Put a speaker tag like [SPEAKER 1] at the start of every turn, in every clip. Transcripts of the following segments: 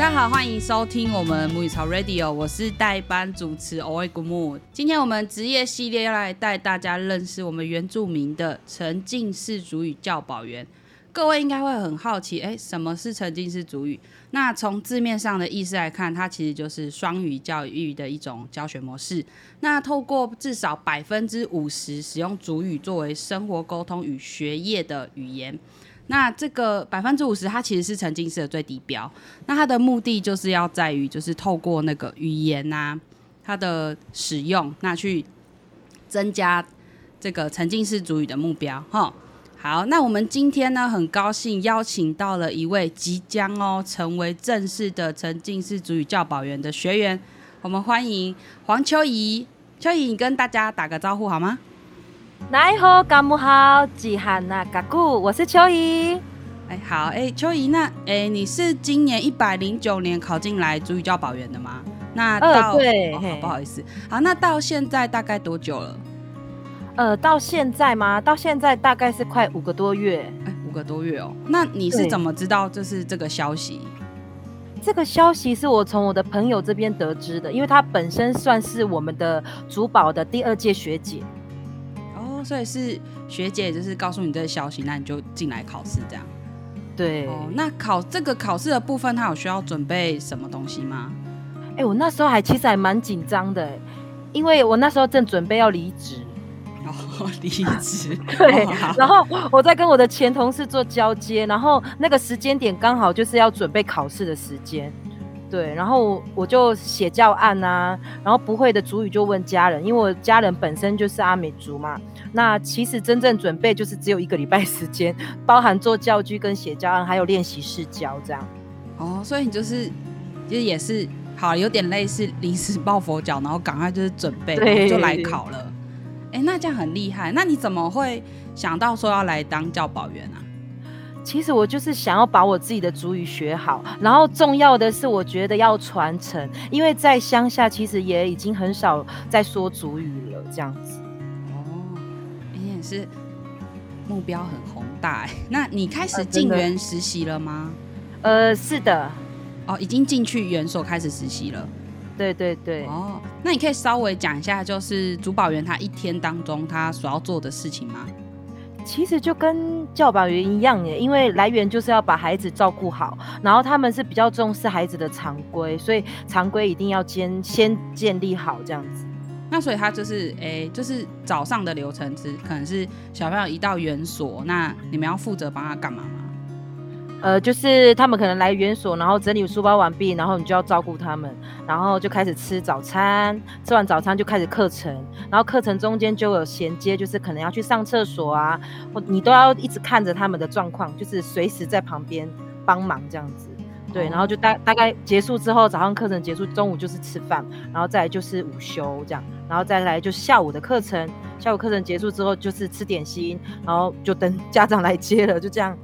[SPEAKER 1] 大家好，欢迎收听我们母语潮 Radio，我是代班主持 oi gomo。今天我们职业系列要来带大家认识我们原住民的沉浸式主语教保员。各位应该会很好奇，哎，什么是沉浸式主语？那从字面上的意思来看，它其实就是双语教育的一种教学模式。那透过至少百分之五十使用主语作为生活沟通与学业的语言。那这个百分之五十，它其实是沉浸式的最低标。那它的目的就是要在于，就是透过那个语言呐，它的使用，那去增加这个沉浸式主语的目标。哈，好，那我们今天呢，很高兴邀请到了一位即将哦成为正式的沉浸式主语教保员的学员，我们欢迎黄秋怡。秋怡，你跟大家打个招呼好吗？
[SPEAKER 2] 来好，干木好，吉汉那嘎古，我是秋怡。
[SPEAKER 1] 哎，好，哎，秋怡，那哎，你是今年一百零九年考进来主语教保员的吗？那到
[SPEAKER 2] 对，
[SPEAKER 1] 好不好意思，好，那到现在大概多久了？
[SPEAKER 2] 呃，到现在吗？到现在大概是快五个多月。
[SPEAKER 1] 哎，五个多月哦。那你是怎么知道就是这个消息？
[SPEAKER 2] 这个消息是我从我的朋友这边得知的，因为他本身算是我们的主保的第二届学姐。
[SPEAKER 1] 所以是学姐，就是告诉你这个消息，那你就进来考试这样。
[SPEAKER 2] 对，
[SPEAKER 1] 那考这个考试的部分，他有需要准备什么东西吗？
[SPEAKER 2] 哎，我那时候还其实还蛮紧张的，因为我那时候正准备要离职。
[SPEAKER 1] 哦，离职。
[SPEAKER 2] 对。然后我在跟我的前同事做交接，然后那个时间点刚好就是要准备考试的时间。对，然后我就写教案啊，然后不会的主语就问家人，因为我家人本身就是阿美族嘛。那其实真正准备就是只有一个礼拜时间，包含做教具跟写教案，还有练习试教这样。
[SPEAKER 1] 哦，所以你就是，其实也是好，有点类似临时抱佛脚，然后赶快就是准备就来考了。哎，那这样很厉害。那你怎么会想到说要来当教保员啊？
[SPEAKER 2] 其实我就是想要把我自己的主语学好，然后重要的是我觉得要传承，因为在乡下其实也已经很少在说主语了，这样子。
[SPEAKER 1] 哦，你也是目标很宏大哎。那你开始进园实习了吗？
[SPEAKER 2] 呃，是的。
[SPEAKER 1] 哦，已经进去园所开始实习了。
[SPEAKER 2] 对对对。
[SPEAKER 1] 哦，那你可以稍微讲一下，就是主保员他一天当中他所要做的事情吗？
[SPEAKER 2] 其实就跟教保员一样耶，因为来源就是要把孩子照顾好，然后他们是比较重视孩子的常规，所以常规一定要先先建立好这样子。
[SPEAKER 1] 那所以他就是诶，就是早上的流程是可能是小朋友一到园所，那你们要负责帮他干嘛吗？
[SPEAKER 2] 呃，就是他们可能来园所，然后整理书包完毕，然后你就要照顾他们，然后就开始吃早餐，吃完早餐就开始课程，然后课程中间就有衔接，就是可能要去上厕所啊，或你都要一直看着他们的状况，就是随时在旁边帮忙这样子，对，然后就大大概结束之后，早上课程结束，中午就是吃饭，然后再来就是午休这样，然后再来就是下午的课程，下午课程结束之后就是吃点心，然后就等 家长来接了，就这样。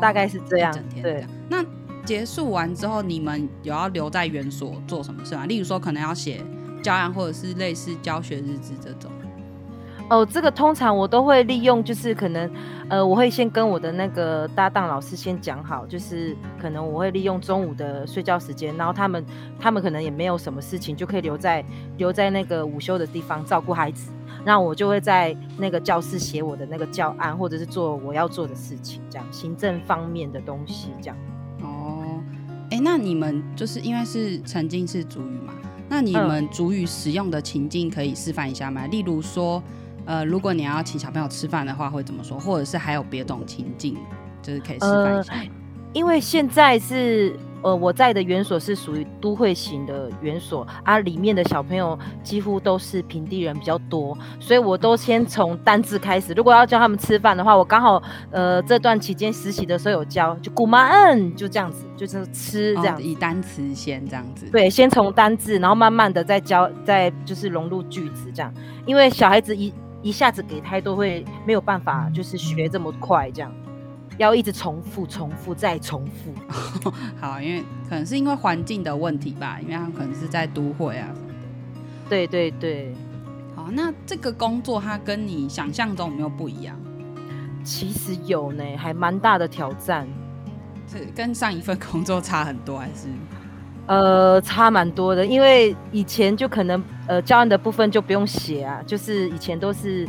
[SPEAKER 2] 大概是这样，对。
[SPEAKER 1] 那结束完之后，你们有要留在园所做什么事吗？例如说，可能要写教案，或者是类似教学日志这种。
[SPEAKER 2] 哦，这个通常我都会利用，就是可能，呃，我会先跟我的那个搭档老师先讲好，就是可能我会利用中午的睡觉时间，然后他们他们可能也没有什么事情，就可以留在留在那个午休的地方照顾孩子。那我就会在那个教室写我的那个教案，或者是做我要做的事情，这样行政方面的东西，这样。
[SPEAKER 1] 哦，哎，那你们就是因为是曾经是主语嘛？那你们主语使用的情境可以示范一下吗？例如说，呃，如果你要请小朋友吃饭的话，会怎么说？或者是还有别种情境，就是可以示范一下。
[SPEAKER 2] 因为现在是。呃，我在的园所是属于都会型的园所啊，里面的小朋友几乎都是平地人比较多，所以我都先从单字开始。如果要教他们吃饭的话，我刚好呃这段期间实习的时候有教，就古妈嗯，就这样子，就是吃这样，
[SPEAKER 1] 以单词先这样子。
[SPEAKER 2] 对，先从单字，然后慢慢的再教，再就是融入句子这样，因为小孩子一一下子给太多会没有办法，就是学这么快这样。要一直重复、重复再重复。
[SPEAKER 1] 好，因为可能是因为环境的问题吧，因为他可能是在都会啊。
[SPEAKER 2] 对对对。
[SPEAKER 1] 好，那这个工作它跟你想象中有没有不一样？
[SPEAKER 2] 其实有呢，还蛮大的挑战。
[SPEAKER 1] 是跟上一份工作差很多，还是？
[SPEAKER 2] 呃，差蛮多的，因为以前就可能呃教案的部分就不用写啊，就是以前都是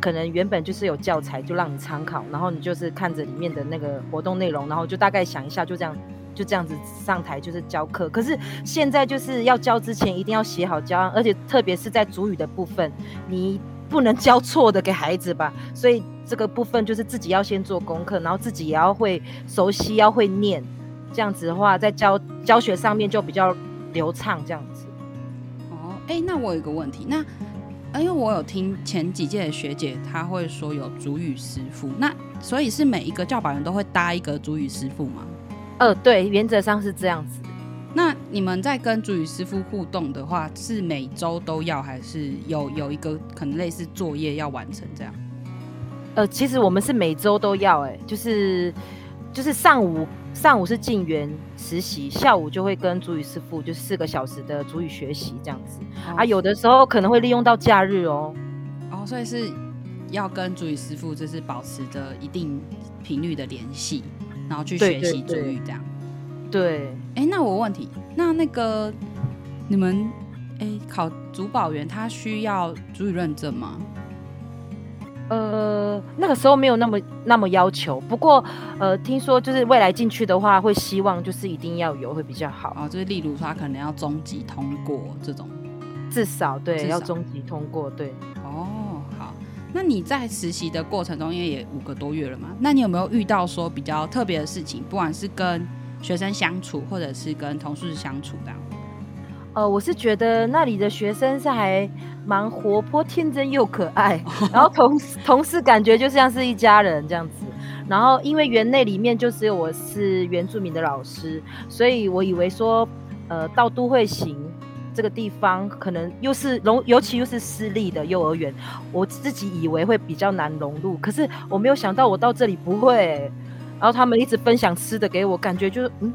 [SPEAKER 2] 可能原本就是有教材就让你参考，然后你就是看着里面的那个活动内容，然后就大概想一下，就这样就这样子上台就是教课。可是现在就是要教之前一定要写好教案，而且特别是在主语的部分，你不能教错的给孩子吧，所以这个部分就是自己要先做功课，然后自己也要会熟悉，要会念。这样子的话，在教教学上面就比较流畅。这样子。
[SPEAKER 1] 哦，哎，那我有一个问题，那因为我有听前几届的学姐，她会说有主语师傅，那所以是每一个教保员都会搭一个主语师傅吗？
[SPEAKER 2] 呃，对，原则上是这样子。
[SPEAKER 1] 那你们在跟主语师傅互动的话，是每周都要，还是有有一个可能类似作业要完成这样？
[SPEAKER 2] 呃，其实我们是每周都要，哎，就是就是上午。上午是进园实习，下午就会跟主语师傅就四个小时的主语学习这样子啊，有的时候可能会利用到假日哦。
[SPEAKER 1] 哦，所以是要跟主语师傅就是保持着一定频率的联系，然后去学习主语这样。
[SPEAKER 2] 对，
[SPEAKER 1] 哎，那我问题，那那个你们哎考主保员他需要主语认证吗？
[SPEAKER 2] 呃，那个时候没有那么那么要求，不过呃，听说就是未来进去的话，会希望就是一定要有会比较好
[SPEAKER 1] 啊。就是例如说，他可能要中级通过这种，
[SPEAKER 2] 至少对要中级通过对。
[SPEAKER 1] 哦，好，那你在实习的过程中，因为也五个多月了嘛，那你有没有遇到说比较特别的事情，不管是跟学生相处，或者是跟同事相处的？
[SPEAKER 2] 呃，我是觉得那里的学生是还蛮活泼、天真又可爱，然后同同事感觉就像是一家人这样子。然后因为园内里面就只有我是原住民的老师，所以我以为说，呃，到都会行这个地方可能又是融，尤其又是私立的幼儿园，我自己以为会比较难融入。可是我没有想到我到这里不会，然后他们一直分享吃的给我，感觉就是嗯。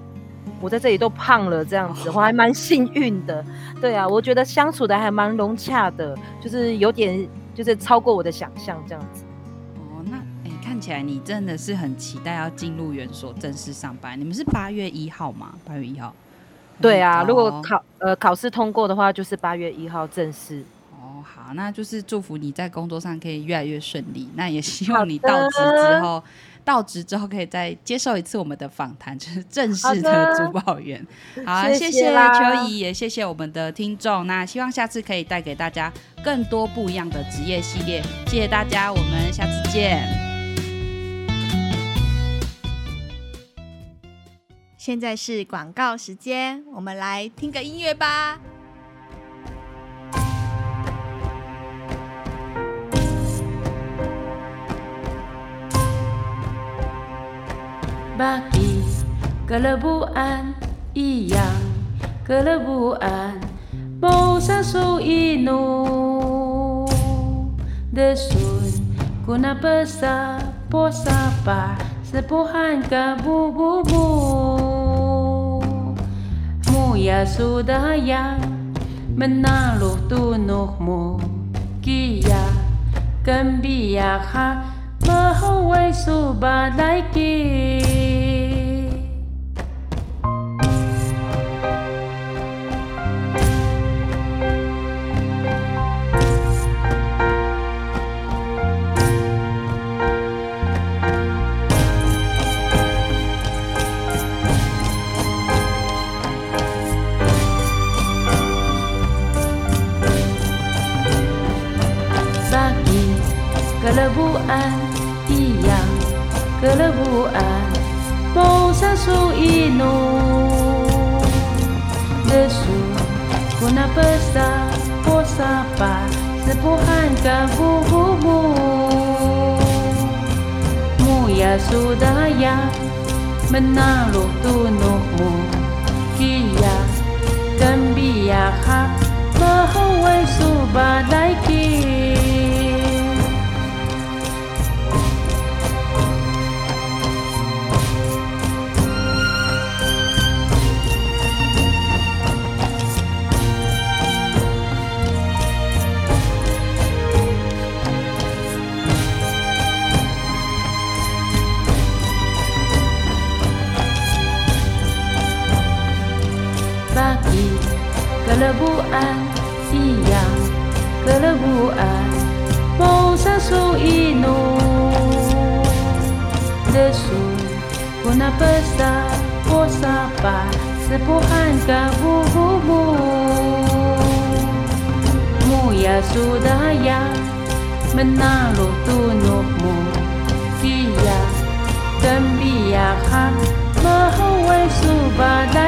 [SPEAKER 2] 我在这里都胖了，这样子我还蛮幸运的。对啊，我觉得相处的还蛮融洽的，就是有点就是超过我的想象这样子。
[SPEAKER 1] 哦，那哎，看起来你真的是很期待要进入园所正式上班。你们是八月一号吗？八月一号。
[SPEAKER 2] 对啊，如果考呃考试通过的话，就是八月一号正式。
[SPEAKER 1] 哦，好，那就是祝福你在工作上可以越来越顺利。那也希望你到职之后。到职之后可以再接受一次我们的访谈，就是正式的主保员。好，谢谢秋怡，也谢谢我们的听众。那希望下次可以带给大家更多不一样的职业系列。谢谢大家，我们下次见。
[SPEAKER 3] 现在是广告时间，我们来听个音乐吧。
[SPEAKER 4] Bagi kelebuan yang kelebuan Bosa su inu. Desun kuna pesa posa pa Sepuhan ka bu Muya sudah yang menaluh tunuhmu. Kia kembia ha 马后 pesa Bosa pa sepuhan ka bu bu bu Muya sudah ya menaruh tunuhmu Kia gembira hak Mahawai subadai kia kelebuan siang kelebuan mau sasu ino desu kuna pesa posapa sepuhan mu muya sudah ya menaruh tunukmu. Siang dan biarkan mahawai subada